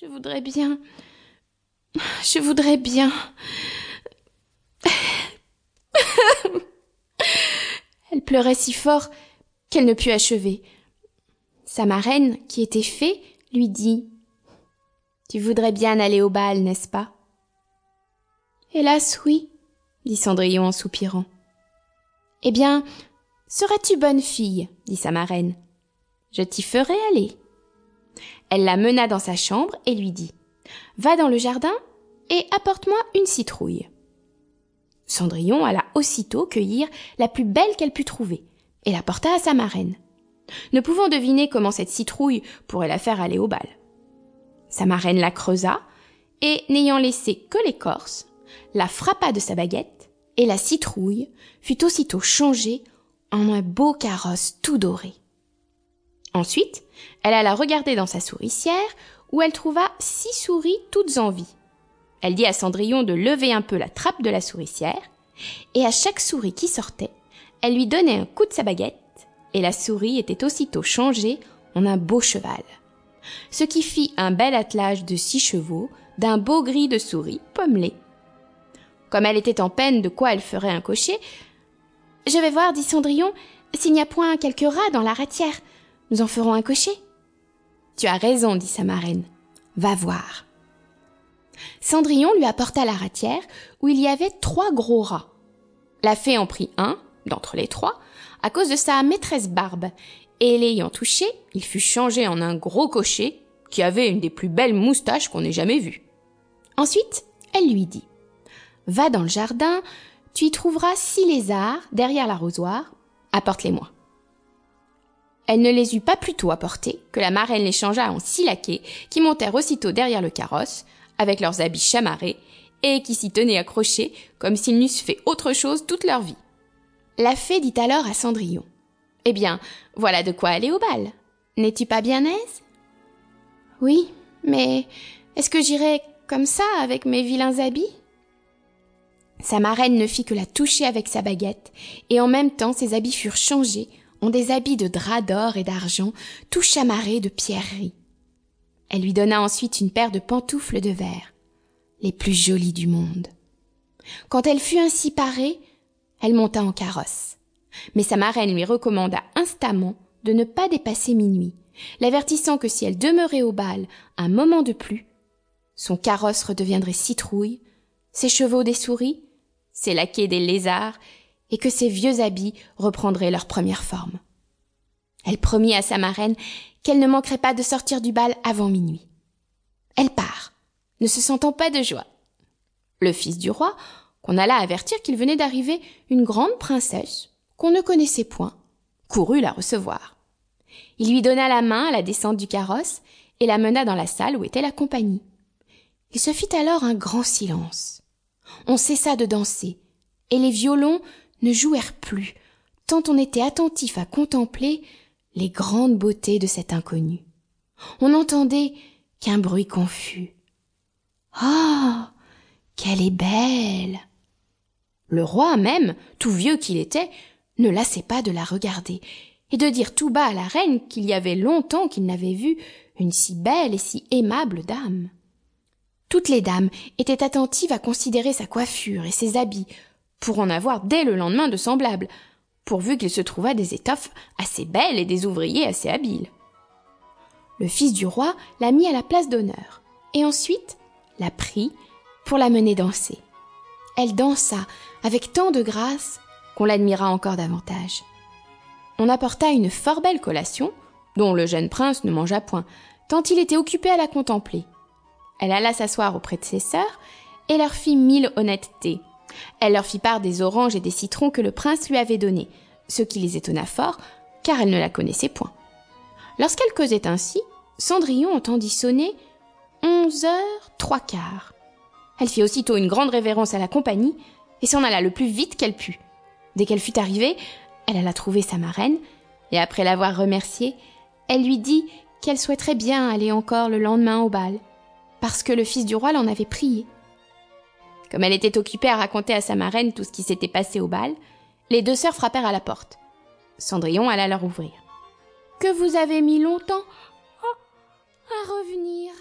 Je voudrais bien. Je voudrais bien. Elle pleurait si fort qu'elle ne put achever. Sa marraine, qui était fée, lui dit Tu voudrais bien aller au bal, n'est-ce pas? Hélas, oui, dit Cendrillon en soupirant. Eh bien, seras-tu bonne fille? dit sa marraine. Je t'y ferai aller. Elle la mena dans sa chambre et lui dit Va dans le jardin et apporte-moi une citrouille. Cendrillon alla aussitôt cueillir la plus belle qu'elle put trouver et la porta à sa marraine, ne pouvant deviner comment cette citrouille pourrait la faire aller au bal. Sa marraine la creusa et, n'ayant laissé que l'écorce, la frappa de sa baguette et la citrouille fut aussitôt changée en un beau carrosse tout doré. Ensuite, elle alla regarder dans sa souricière où elle trouva six souris toutes en vie. Elle dit à Cendrillon de lever un peu la trappe de la souricière, et à chaque souris qui sortait, elle lui donnait un coup de sa baguette, et la souris était aussitôt changée en un beau cheval. Ce qui fit un bel attelage de six chevaux d'un beau gris de souris pommelé. Comme elle était en peine de quoi elle ferait un cocher, je vais voir, dit Cendrillon, s'il n'y a point quelques rats dans la ratière. Nous en ferons un cocher. Tu as raison, dit sa marraine. Va voir. Cendrillon lui apporta la ratière où il y avait trois gros rats. La fée en prit un, d'entre les trois, à cause de sa maîtresse Barbe, et l'ayant touché, il fut changé en un gros cocher qui avait une des plus belles moustaches qu'on ait jamais vues. Ensuite, elle lui dit Va dans le jardin, tu y trouveras six lézards derrière l'arrosoir, apporte-les-moi. Elle ne les eut pas plus tôt apportés que la marraine les changea en six laquais qui montèrent aussitôt derrière le carrosse, avec leurs habits chamarrés, et qui s'y tenaient accrochés comme s'ils n'eussent fait autre chose toute leur vie. La fée dit alors à Cendrillon. Eh bien, voilà de quoi aller au bal. N'es-tu pas bien aise? Oui, mais est-ce que j'irai comme ça avec mes vilains habits? Sa marraine ne fit que la toucher avec sa baguette, et en même temps ses habits furent changés en des habits de drap d'or et d'argent, tout chamarrés de pierreries. Elle lui donna ensuite une paire de pantoufles de verre, les plus jolies du monde. Quand elle fut ainsi parée, elle monta en carrosse. Mais sa marraine lui recommanda instamment de ne pas dépasser minuit, l'avertissant que si elle demeurait au bal un moment de plus, son carrosse redeviendrait citrouille, ses chevaux des souris, ses laquais des lézards, et que ses vieux habits reprendraient leur première forme. Elle promit à sa marraine qu'elle ne manquerait pas de sortir du bal avant minuit. Elle part, ne se sentant pas de joie. Le fils du roi, qu'on alla avertir qu'il venait d'arriver une grande princesse qu'on ne connaissait point, courut la recevoir. Il lui donna la main à la descente du carrosse et la mena dans la salle où était la compagnie. Il se fit alors un grand silence. On cessa de danser, et les violons ne jouèrent plus, tant on était attentif à contempler les grandes beautés de cet inconnu. On n'entendait qu'un bruit confus. Ah. Qu'elle est belle. Le roi même, tout vieux qu'il était, ne lassait pas de la regarder, et de dire tout bas à la reine qu'il y avait longtemps qu'il n'avait vu une si belle et si aimable dame. Toutes les dames étaient attentives à considérer sa coiffure et ses habits, pour en avoir dès le lendemain de semblables, pourvu qu'il se trouvât des étoffes assez belles et des ouvriers assez habiles. Le fils du roi la mit à la place d'honneur, et ensuite la prit pour la mener danser. Elle dansa avec tant de grâce qu'on l'admira encore davantage. On apporta une fort belle collation, dont le jeune prince ne mangea point, tant il était occupé à la contempler. Elle alla s'asseoir auprès de ses sœurs et leur fit mille honnêtetés. Elle leur fit part des oranges et des citrons que le prince lui avait donnés, ce qui les étonna fort, car elle ne la connaissait point. Lorsqu'elle causait ainsi, Cendrillon entendit sonner onze heures trois quarts. Elle fit aussitôt une grande révérence à la compagnie et s'en alla le plus vite qu'elle put. Dès qu'elle fut arrivée, elle alla trouver sa marraine, et après l'avoir remerciée, elle lui dit qu'elle souhaiterait bien aller encore le lendemain au bal, parce que le fils du roi l'en avait prié. Comme elle était occupée à raconter à sa marraine tout ce qui s'était passé au bal, les deux sœurs frappèrent à la porte. Cendrillon alla leur ouvrir. Que vous avez mis longtemps à revenir